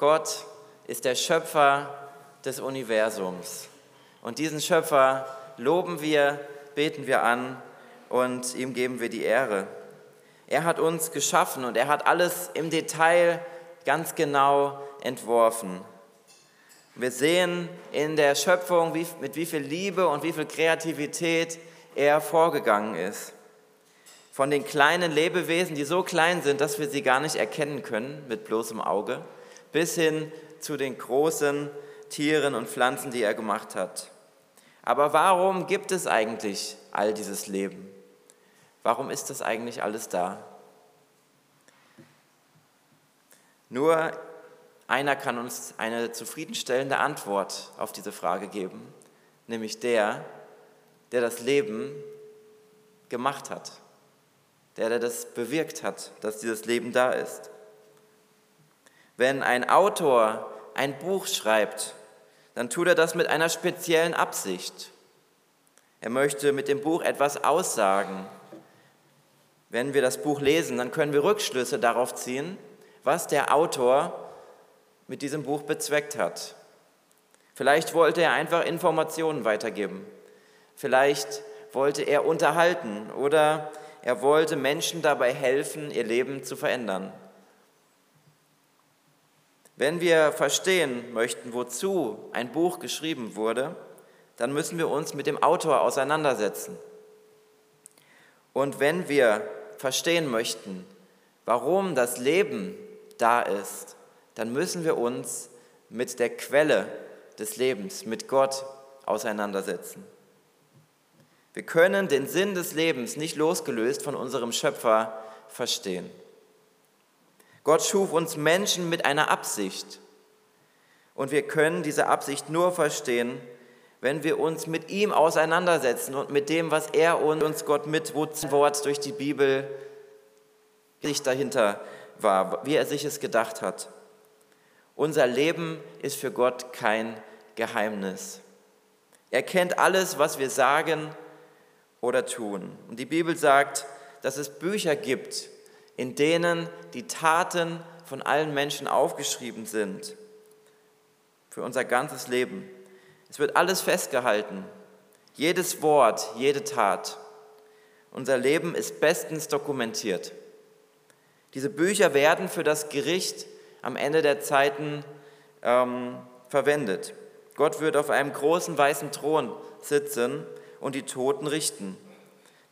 Gott ist der Schöpfer des Universums. Und diesen Schöpfer loben wir, beten wir an und ihm geben wir die Ehre. Er hat uns geschaffen und er hat alles im Detail ganz genau entworfen. Wir sehen in der Schöpfung, wie, mit wie viel Liebe und wie viel Kreativität er vorgegangen ist. Von den kleinen Lebewesen, die so klein sind, dass wir sie gar nicht erkennen können mit bloßem Auge, bis hin zu den großen Tieren und Pflanzen, die er gemacht hat. Aber warum gibt es eigentlich all dieses Leben? Warum ist das eigentlich alles da? Nur einer kann uns eine zufriedenstellende Antwort auf diese Frage geben, nämlich der, der das Leben gemacht hat, der, der das bewirkt hat, dass dieses Leben da ist. Wenn ein Autor ein Buch schreibt, dann tut er das mit einer speziellen Absicht. Er möchte mit dem Buch etwas aussagen. Wenn wir das Buch lesen, dann können wir Rückschlüsse darauf ziehen, was der Autor mit diesem Buch bezweckt hat. Vielleicht wollte er einfach Informationen weitergeben. Vielleicht wollte er unterhalten oder er wollte Menschen dabei helfen, ihr Leben zu verändern. Wenn wir verstehen möchten, wozu ein Buch geschrieben wurde, dann müssen wir uns mit dem Autor auseinandersetzen. Und wenn wir verstehen möchten, warum das Leben da ist, dann müssen wir uns mit der Quelle des Lebens, mit Gott auseinandersetzen. Wir können den Sinn des Lebens nicht losgelöst von unserem Schöpfer verstehen. Gott schuf uns Menschen mit einer Absicht. Und wir können diese Absicht nur verstehen, wenn wir uns mit ihm auseinandersetzen und mit dem, was er und uns Gott mit Wort durch die Bibel sich dahinter war, wie er sich es gedacht hat. Unser Leben ist für Gott kein Geheimnis. Er kennt alles, was wir sagen oder tun. Und die Bibel sagt, dass es Bücher gibt, in denen die Taten von allen Menschen aufgeschrieben sind. Für unser ganzes Leben. Es wird alles festgehalten. Jedes Wort, jede Tat. Unser Leben ist bestens dokumentiert. Diese Bücher werden für das Gericht am Ende der Zeiten ähm, verwendet. Gott wird auf einem großen weißen Thron sitzen und die Toten richten.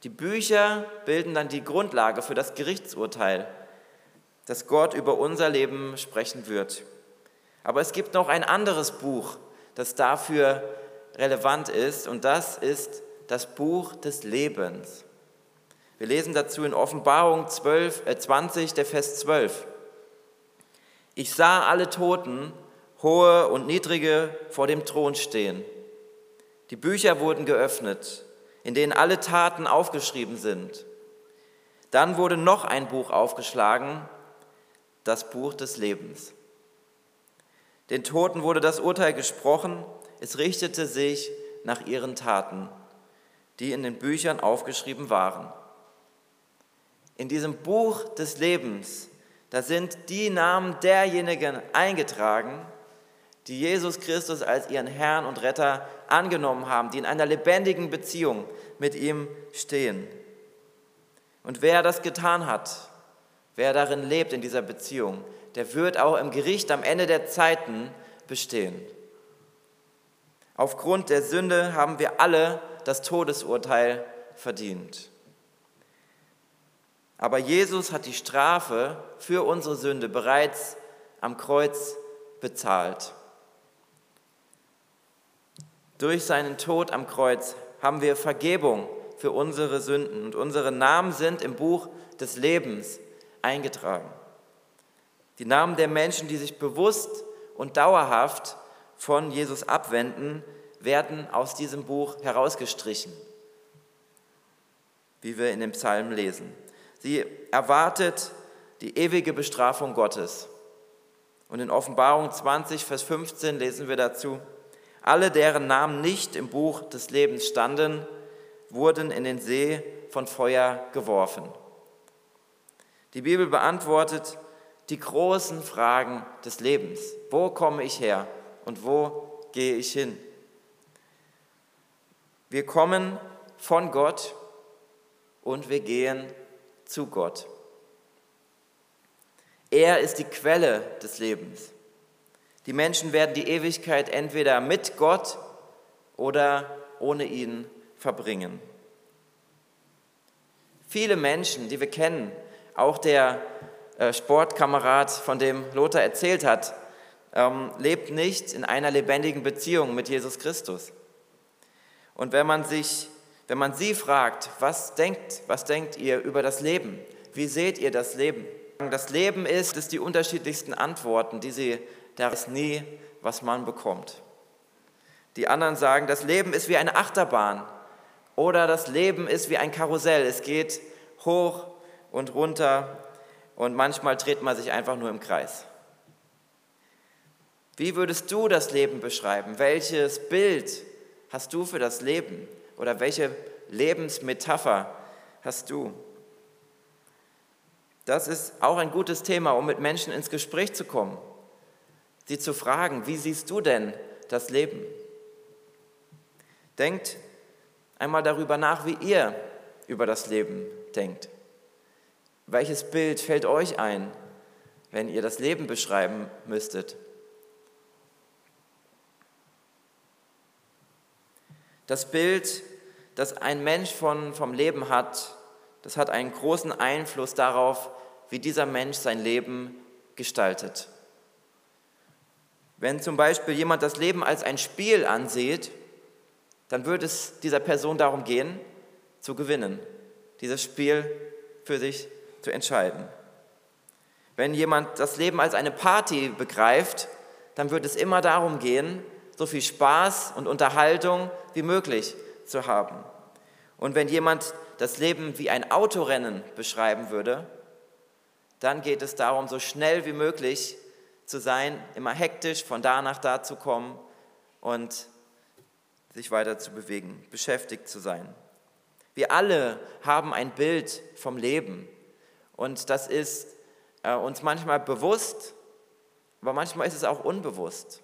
Die Bücher bilden dann die Grundlage für das Gerichtsurteil, das Gott über unser Leben sprechen wird. Aber es gibt noch ein anderes Buch, das dafür relevant ist, und das ist das Buch des Lebens. Wir lesen dazu in Offenbarung 12, äh 20, der Vers 12. Ich sah alle Toten, hohe und niedrige, vor dem Thron stehen. Die Bücher wurden geöffnet, in denen alle Taten aufgeschrieben sind. Dann wurde noch ein Buch aufgeschlagen, das Buch des Lebens. Den Toten wurde das Urteil gesprochen, es richtete sich nach ihren Taten, die in den Büchern aufgeschrieben waren. In diesem Buch des Lebens da sind die Namen derjenigen eingetragen, die Jesus Christus als ihren Herrn und Retter angenommen haben, die in einer lebendigen Beziehung mit ihm stehen. Und wer das getan hat, wer darin lebt in dieser Beziehung, der wird auch im Gericht am Ende der Zeiten bestehen. Aufgrund der Sünde haben wir alle das Todesurteil verdient. Aber Jesus hat die Strafe für unsere Sünde bereits am Kreuz bezahlt. Durch seinen Tod am Kreuz haben wir Vergebung für unsere Sünden und unsere Namen sind im Buch des Lebens eingetragen. Die Namen der Menschen, die sich bewusst und dauerhaft von Jesus abwenden, werden aus diesem Buch herausgestrichen, wie wir in dem Psalm lesen. Sie erwartet die ewige Bestrafung Gottes. Und in Offenbarung 20, Vers 15 lesen wir dazu, alle, deren Namen nicht im Buch des Lebens standen, wurden in den See von Feuer geworfen. Die Bibel beantwortet die großen Fragen des Lebens. Wo komme ich her und wo gehe ich hin? Wir kommen von Gott und wir gehen zu Gott. Er ist die Quelle des Lebens. Die Menschen werden die Ewigkeit entweder mit Gott oder ohne ihn verbringen. Viele Menschen, die wir kennen, auch der äh, Sportkamerad, von dem Lothar erzählt hat, ähm, lebt nicht in einer lebendigen Beziehung mit Jesus Christus. Und wenn man sich, wenn man sie fragt, was denkt, was denkt ihr über das Leben? Wie seht ihr das Leben? Das Leben ist, ist die unterschiedlichsten Antworten, die sie, da ist nie, was man bekommt. Die anderen sagen, das Leben ist wie eine Achterbahn oder das Leben ist wie ein Karussell. Es geht hoch und runter und manchmal dreht man sich einfach nur im Kreis. Wie würdest du das Leben beschreiben? Welches Bild hast du für das Leben? Oder welche Lebensmetapher hast du? Das ist auch ein gutes Thema, um mit Menschen ins Gespräch zu kommen, sie zu fragen, wie siehst du denn das Leben? Denkt einmal darüber nach, wie ihr über das Leben denkt. Welches Bild fällt euch ein, wenn ihr das Leben beschreiben müsstet? Das Bild, das ein Mensch von, vom Leben hat, das hat einen großen Einfluss darauf, wie dieser Mensch sein Leben gestaltet. Wenn zum Beispiel jemand das Leben als ein Spiel ansieht, dann wird es dieser Person darum gehen, zu gewinnen, dieses Spiel für sich zu entscheiden. Wenn jemand das Leben als eine Party begreift, dann wird es immer darum gehen, so viel Spaß und Unterhaltung wie möglich zu haben. Und wenn jemand das Leben wie ein Autorennen beschreiben würde, dann geht es darum, so schnell wie möglich zu sein, immer hektisch von da nach da zu kommen und sich weiter zu bewegen, beschäftigt zu sein. Wir alle haben ein Bild vom Leben und das ist äh, uns manchmal bewusst, aber manchmal ist es auch unbewusst.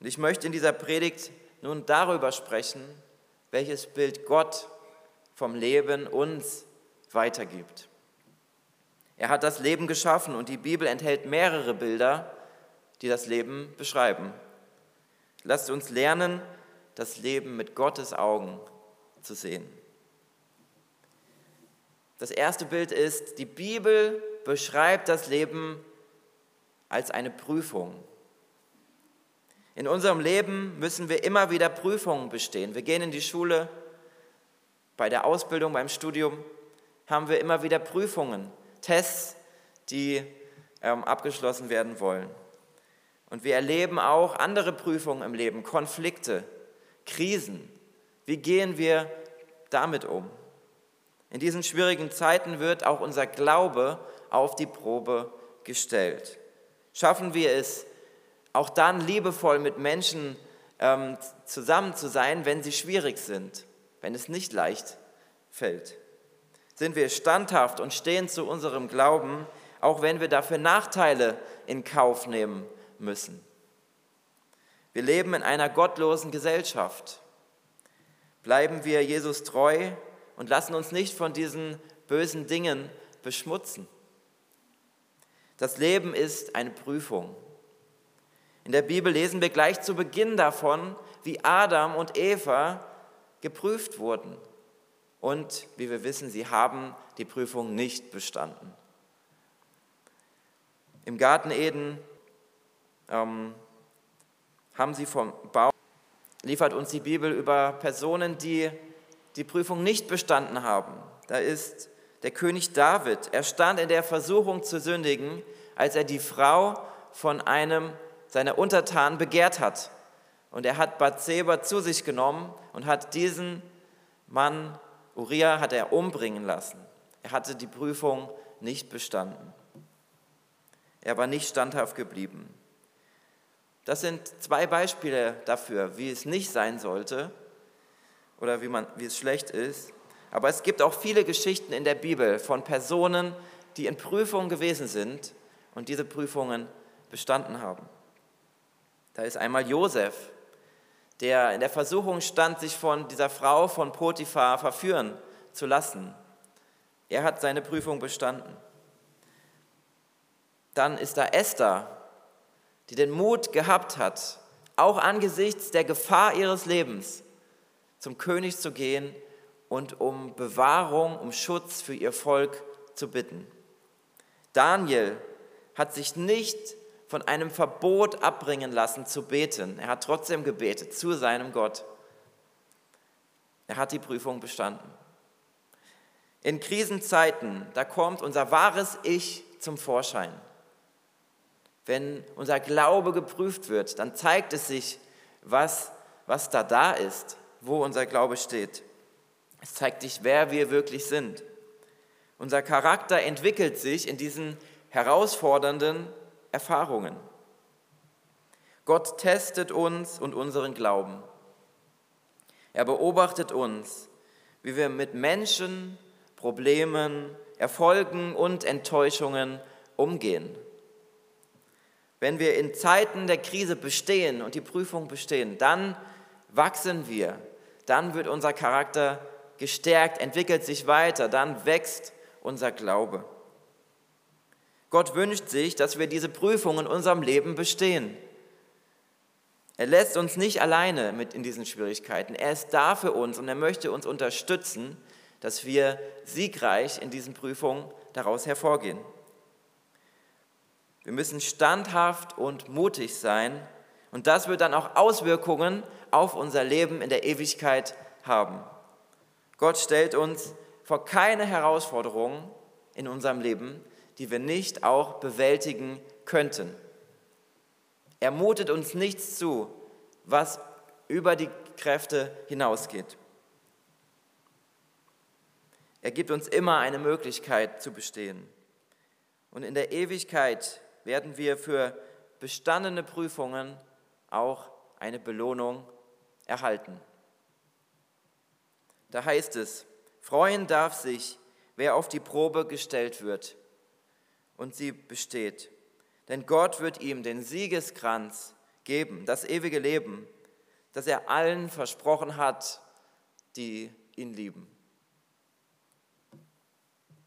Und ich möchte in dieser Predigt nun darüber sprechen, welches Bild Gott vom Leben uns weitergibt. Er hat das Leben geschaffen und die Bibel enthält mehrere Bilder, die das Leben beschreiben. Lasst uns lernen, das Leben mit Gottes Augen zu sehen. Das erste Bild ist, die Bibel beschreibt das Leben als eine Prüfung. In unserem Leben müssen wir immer wieder Prüfungen bestehen. Wir gehen in die Schule, bei der Ausbildung, beim Studium haben wir immer wieder Prüfungen, Tests, die ähm, abgeschlossen werden wollen. Und wir erleben auch andere Prüfungen im Leben, Konflikte, Krisen. Wie gehen wir damit um? In diesen schwierigen Zeiten wird auch unser Glaube auf die Probe gestellt. Schaffen wir es, auch dann liebevoll mit Menschen ähm, zusammen zu sein, wenn sie schwierig sind, wenn es nicht leicht fällt? Sind wir standhaft und stehen zu unserem Glauben, auch wenn wir dafür Nachteile in Kauf nehmen müssen. Wir leben in einer gottlosen Gesellschaft. Bleiben wir Jesus treu und lassen uns nicht von diesen bösen Dingen beschmutzen. Das Leben ist eine Prüfung. In der Bibel lesen wir gleich zu Beginn davon, wie Adam und Eva geprüft wurden. Und wie wir wissen, sie haben die Prüfung nicht bestanden. Im Garten Eden ähm, haben sie vom Bau, liefert uns die Bibel über Personen, die die Prüfung nicht bestanden haben. Da ist der König David. Er stand in der Versuchung zu sündigen, als er die Frau von einem seiner Untertanen begehrt hat. Und er hat Bathseba zu sich genommen und hat diesen Mann, Uriah, hat er umbringen lassen. Er hatte die Prüfung nicht bestanden. Er war nicht standhaft geblieben. Das sind zwei Beispiele dafür, wie es nicht sein sollte oder wie, man, wie es schlecht ist. Aber es gibt auch viele Geschichten in der Bibel von Personen, die in Prüfungen gewesen sind und diese Prüfungen bestanden haben. Da ist einmal Josef, der in der Versuchung stand, sich von dieser Frau von Potiphar verführen zu lassen. Er hat seine Prüfung bestanden. Dann ist da Esther, die den Mut gehabt hat, auch angesichts der Gefahr ihres Lebens zum König zu gehen und um Bewahrung, um Schutz für ihr Volk zu bitten. Daniel hat sich nicht von einem Verbot abbringen lassen zu beten. Er hat trotzdem gebetet zu seinem Gott. Er hat die Prüfung bestanden. In Krisenzeiten, da kommt unser wahres Ich zum Vorschein. Wenn unser Glaube geprüft wird, dann zeigt es sich, was, was da da ist, wo unser Glaube steht. Es zeigt sich, wer wir wirklich sind. Unser Charakter entwickelt sich in diesen herausfordernden Erfahrungen. Gott testet uns und unseren Glauben. Er beobachtet uns, wie wir mit Menschen, Problemen, Erfolgen und Enttäuschungen umgehen. Wenn wir in Zeiten der Krise bestehen und die Prüfung bestehen, dann wachsen wir, dann wird unser Charakter gestärkt, entwickelt sich weiter, dann wächst unser Glaube. Gott wünscht sich, dass wir diese Prüfung in unserem Leben bestehen. Er lässt uns nicht alleine mit in diesen Schwierigkeiten. Er ist da für uns und er möchte uns unterstützen, dass wir siegreich in diesen Prüfungen daraus hervorgehen. Wir müssen standhaft und mutig sein und das wird dann auch Auswirkungen auf unser Leben in der Ewigkeit haben. Gott stellt uns vor keine Herausforderungen in unserem Leben, die wir nicht auch bewältigen könnten. Er mutet uns nichts zu, was über die Kräfte hinausgeht. Er gibt uns immer eine Möglichkeit zu bestehen. Und in der Ewigkeit werden wir für bestandene Prüfungen auch eine Belohnung erhalten. Da heißt es, freuen darf sich, wer auf die Probe gestellt wird und sie besteht. Denn Gott wird ihm den Siegeskranz geben, das ewige Leben, das er allen versprochen hat, die ihn lieben.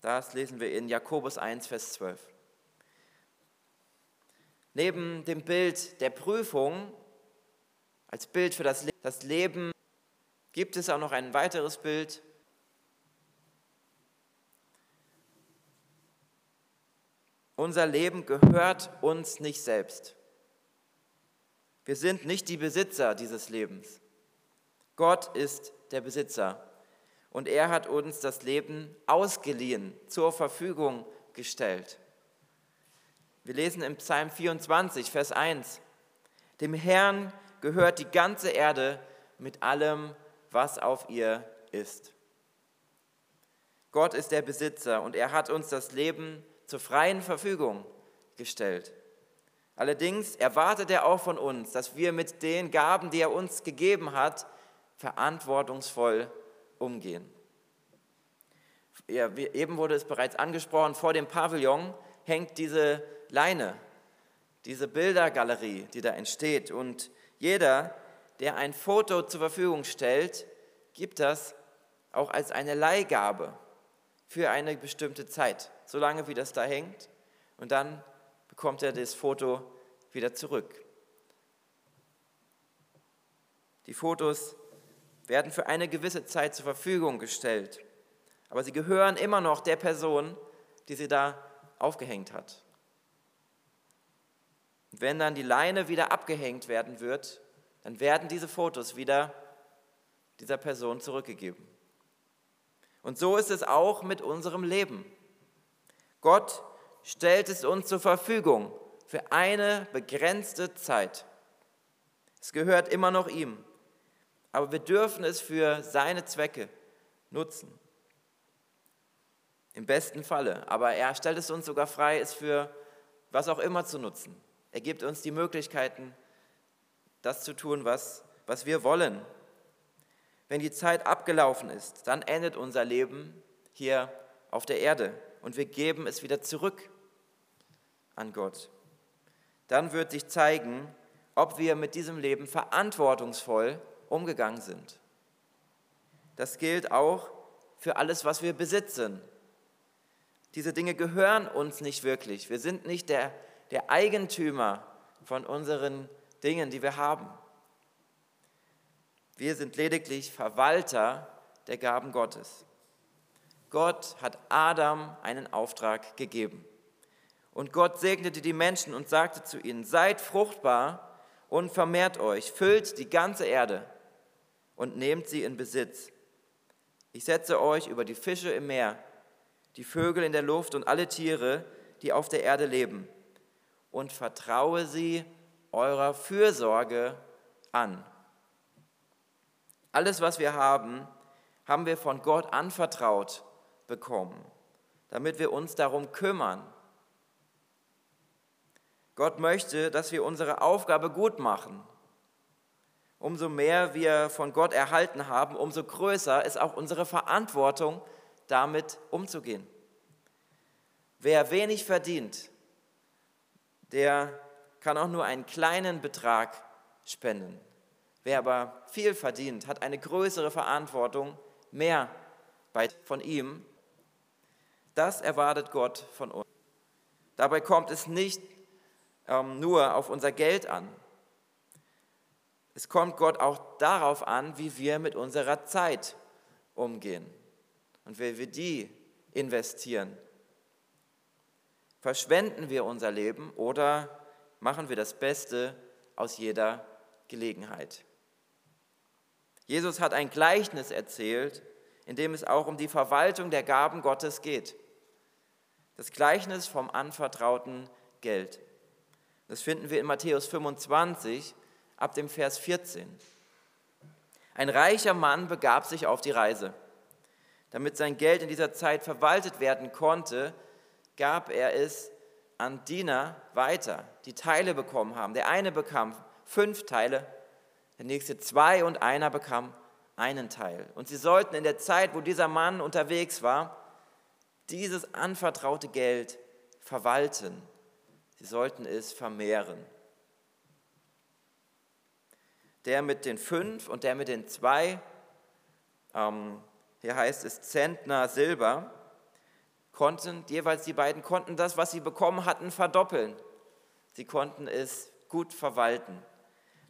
Das lesen wir in Jakobus 1, Vers 12. Neben dem Bild der Prüfung als Bild für das, Leben gibt es auch noch ein weiteres Bild. Unser Leben gehört uns nicht selbst. Wir sind nicht die Besitzer dieses Lebens. Gott ist der Besitzer und er hat uns das Leben ausgeliehen, zur Verfügung gestellt. Wir lesen im Psalm 24, Vers 1, dem Herrn gehört die ganze Erde mit allem, was auf ihr ist. Gott ist der Besitzer und er hat uns das Leben zur freien Verfügung gestellt. Allerdings erwartet er auch von uns, dass wir mit den Gaben, die er uns gegeben hat, verantwortungsvoll umgehen. Ja, eben wurde es bereits angesprochen, vor dem Pavillon hängt diese Leine, diese Bildergalerie, die da entsteht. Und jeder, der ein Foto zur Verfügung stellt, gibt das auch als eine Leihgabe für eine bestimmte Zeit, solange wie das da hängt. Und dann bekommt er das Foto wieder zurück. Die Fotos werden für eine gewisse Zeit zur Verfügung gestellt, aber sie gehören immer noch der Person, die sie da aufgehängt hat. Und wenn dann die Leine wieder abgehängt werden wird, dann werden diese Fotos wieder dieser Person zurückgegeben. Und so ist es auch mit unserem Leben. Gott stellt es uns zur Verfügung für eine begrenzte Zeit. Es gehört immer noch ihm, aber wir dürfen es für seine Zwecke nutzen. Im besten Falle, aber er stellt es uns sogar frei, es für was auch immer zu nutzen. Er gibt uns die Möglichkeiten, das zu tun, was, was wir wollen. Wenn die Zeit abgelaufen ist, dann endet unser Leben hier auf der Erde. Und wir geben es wieder zurück an Gott. Dann wird sich zeigen, ob wir mit diesem Leben verantwortungsvoll umgegangen sind. Das gilt auch für alles, was wir besitzen. Diese Dinge gehören uns nicht wirklich. Wir sind nicht der, der Eigentümer von unseren Dingen, die wir haben. Wir sind lediglich Verwalter der Gaben Gottes. Gott hat Adam einen Auftrag gegeben. Und Gott segnete die Menschen und sagte zu ihnen, seid fruchtbar und vermehrt euch, füllt die ganze Erde und nehmt sie in Besitz. Ich setze euch über die Fische im Meer, die Vögel in der Luft und alle Tiere, die auf der Erde leben, und vertraue sie eurer Fürsorge an. Alles, was wir haben, haben wir von Gott anvertraut bekommen, damit wir uns darum kümmern. Gott möchte, dass wir unsere Aufgabe gut machen. Umso mehr wir von Gott erhalten haben, umso größer ist auch unsere Verantwortung, damit umzugehen. Wer wenig verdient, der kann auch nur einen kleinen Betrag spenden. Wer aber viel verdient, hat eine größere Verantwortung, mehr von ihm. Das erwartet Gott von uns. Dabei kommt es nicht ähm, nur auf unser Geld an. Es kommt Gott auch darauf an, wie wir mit unserer Zeit umgehen und wie wir die investieren. Verschwenden wir unser Leben oder machen wir das Beste aus jeder Gelegenheit. Jesus hat ein Gleichnis erzählt, in dem es auch um die Verwaltung der Gaben Gottes geht. Das Gleichnis vom anvertrauten Geld. Das finden wir in Matthäus 25 ab dem Vers 14. Ein reicher Mann begab sich auf die Reise. Damit sein Geld in dieser Zeit verwaltet werden konnte, gab er es an Diener weiter, die Teile bekommen haben. Der eine bekam fünf Teile, der nächste zwei und einer bekam einen Teil. Und sie sollten in der Zeit, wo dieser Mann unterwegs war, dieses anvertraute Geld verwalten. Sie sollten es vermehren. Der mit den fünf und der mit den zwei, ähm, hier heißt es Zentner Silber, konnten, jeweils die beiden konnten das, was sie bekommen hatten, verdoppeln. Sie konnten es gut verwalten.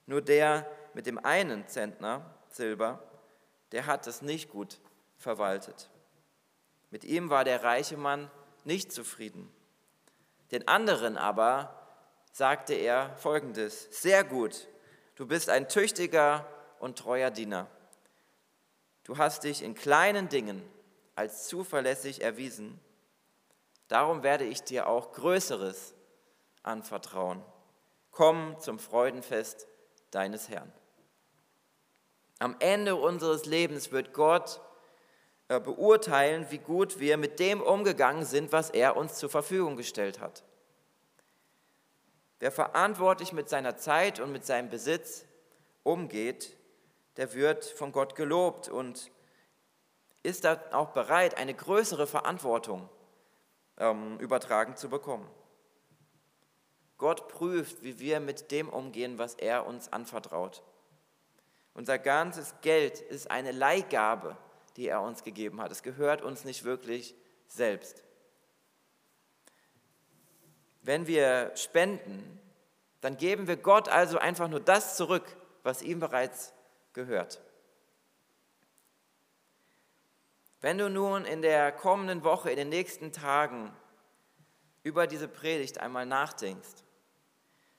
Nur der mit dem einen Zentner Silber, der hat es nicht gut verwaltet. Mit ihm war der reiche Mann nicht zufrieden. Den anderen aber sagte er folgendes, sehr gut, du bist ein tüchtiger und treuer Diener. Du hast dich in kleinen Dingen als zuverlässig erwiesen Darum werde ich dir auch Größeres anvertrauen. Komm zum Freudenfest deines Herrn. Am Ende unseres Lebens wird Gott äh, beurteilen, wie gut wir mit dem umgegangen sind, was er uns zur Verfügung gestellt hat. Wer verantwortlich mit seiner Zeit und mit seinem Besitz umgeht, der wird von Gott gelobt und ist dann auch bereit, eine größere Verantwortung ähm, übertragen zu bekommen. Gott prüft, wie wir mit dem umgehen, was er uns anvertraut. Unser ganzes Geld ist eine Leihgabe, die er uns gegeben hat. Es gehört uns nicht wirklich selbst. Wenn wir spenden, dann geben wir Gott also einfach nur das zurück, was ihm bereits gehört. Wenn du nun in der kommenden Woche, in den nächsten Tagen über diese Predigt einmal nachdenkst,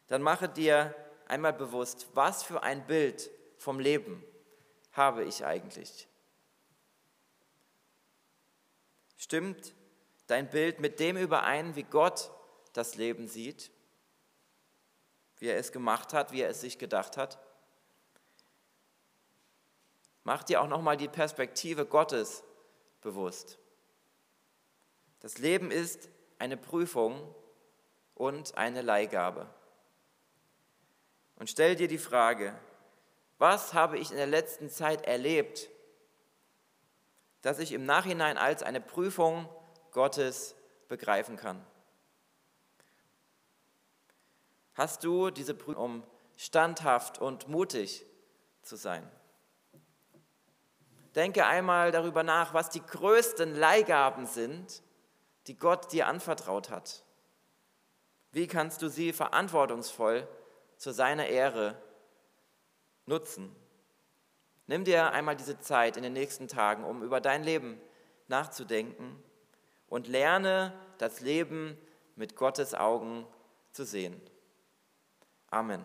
dann mache dir einmal bewusst, was für ein Bild vom Leben habe ich eigentlich. Stimmt dein Bild mit dem überein, wie Gott das Leben sieht, wie er es gemacht hat, wie er es sich gedacht hat? Mach dir auch nochmal die Perspektive Gottes bewusst. Das Leben ist eine Prüfung und eine Leihgabe. Und stell dir die Frage, was habe ich in der letzten Zeit erlebt, das ich im Nachhinein als eine Prüfung Gottes begreifen kann. Hast du diese Prüfung, um standhaft und mutig zu sein? Denke einmal darüber nach, was die größten Leihgaben sind, die Gott dir anvertraut hat. Wie kannst du sie verantwortungsvoll zu seiner Ehre nutzen? Nimm dir einmal diese Zeit in den nächsten Tagen, um über dein Leben nachzudenken und lerne das Leben mit Gottes Augen zu sehen. Amen.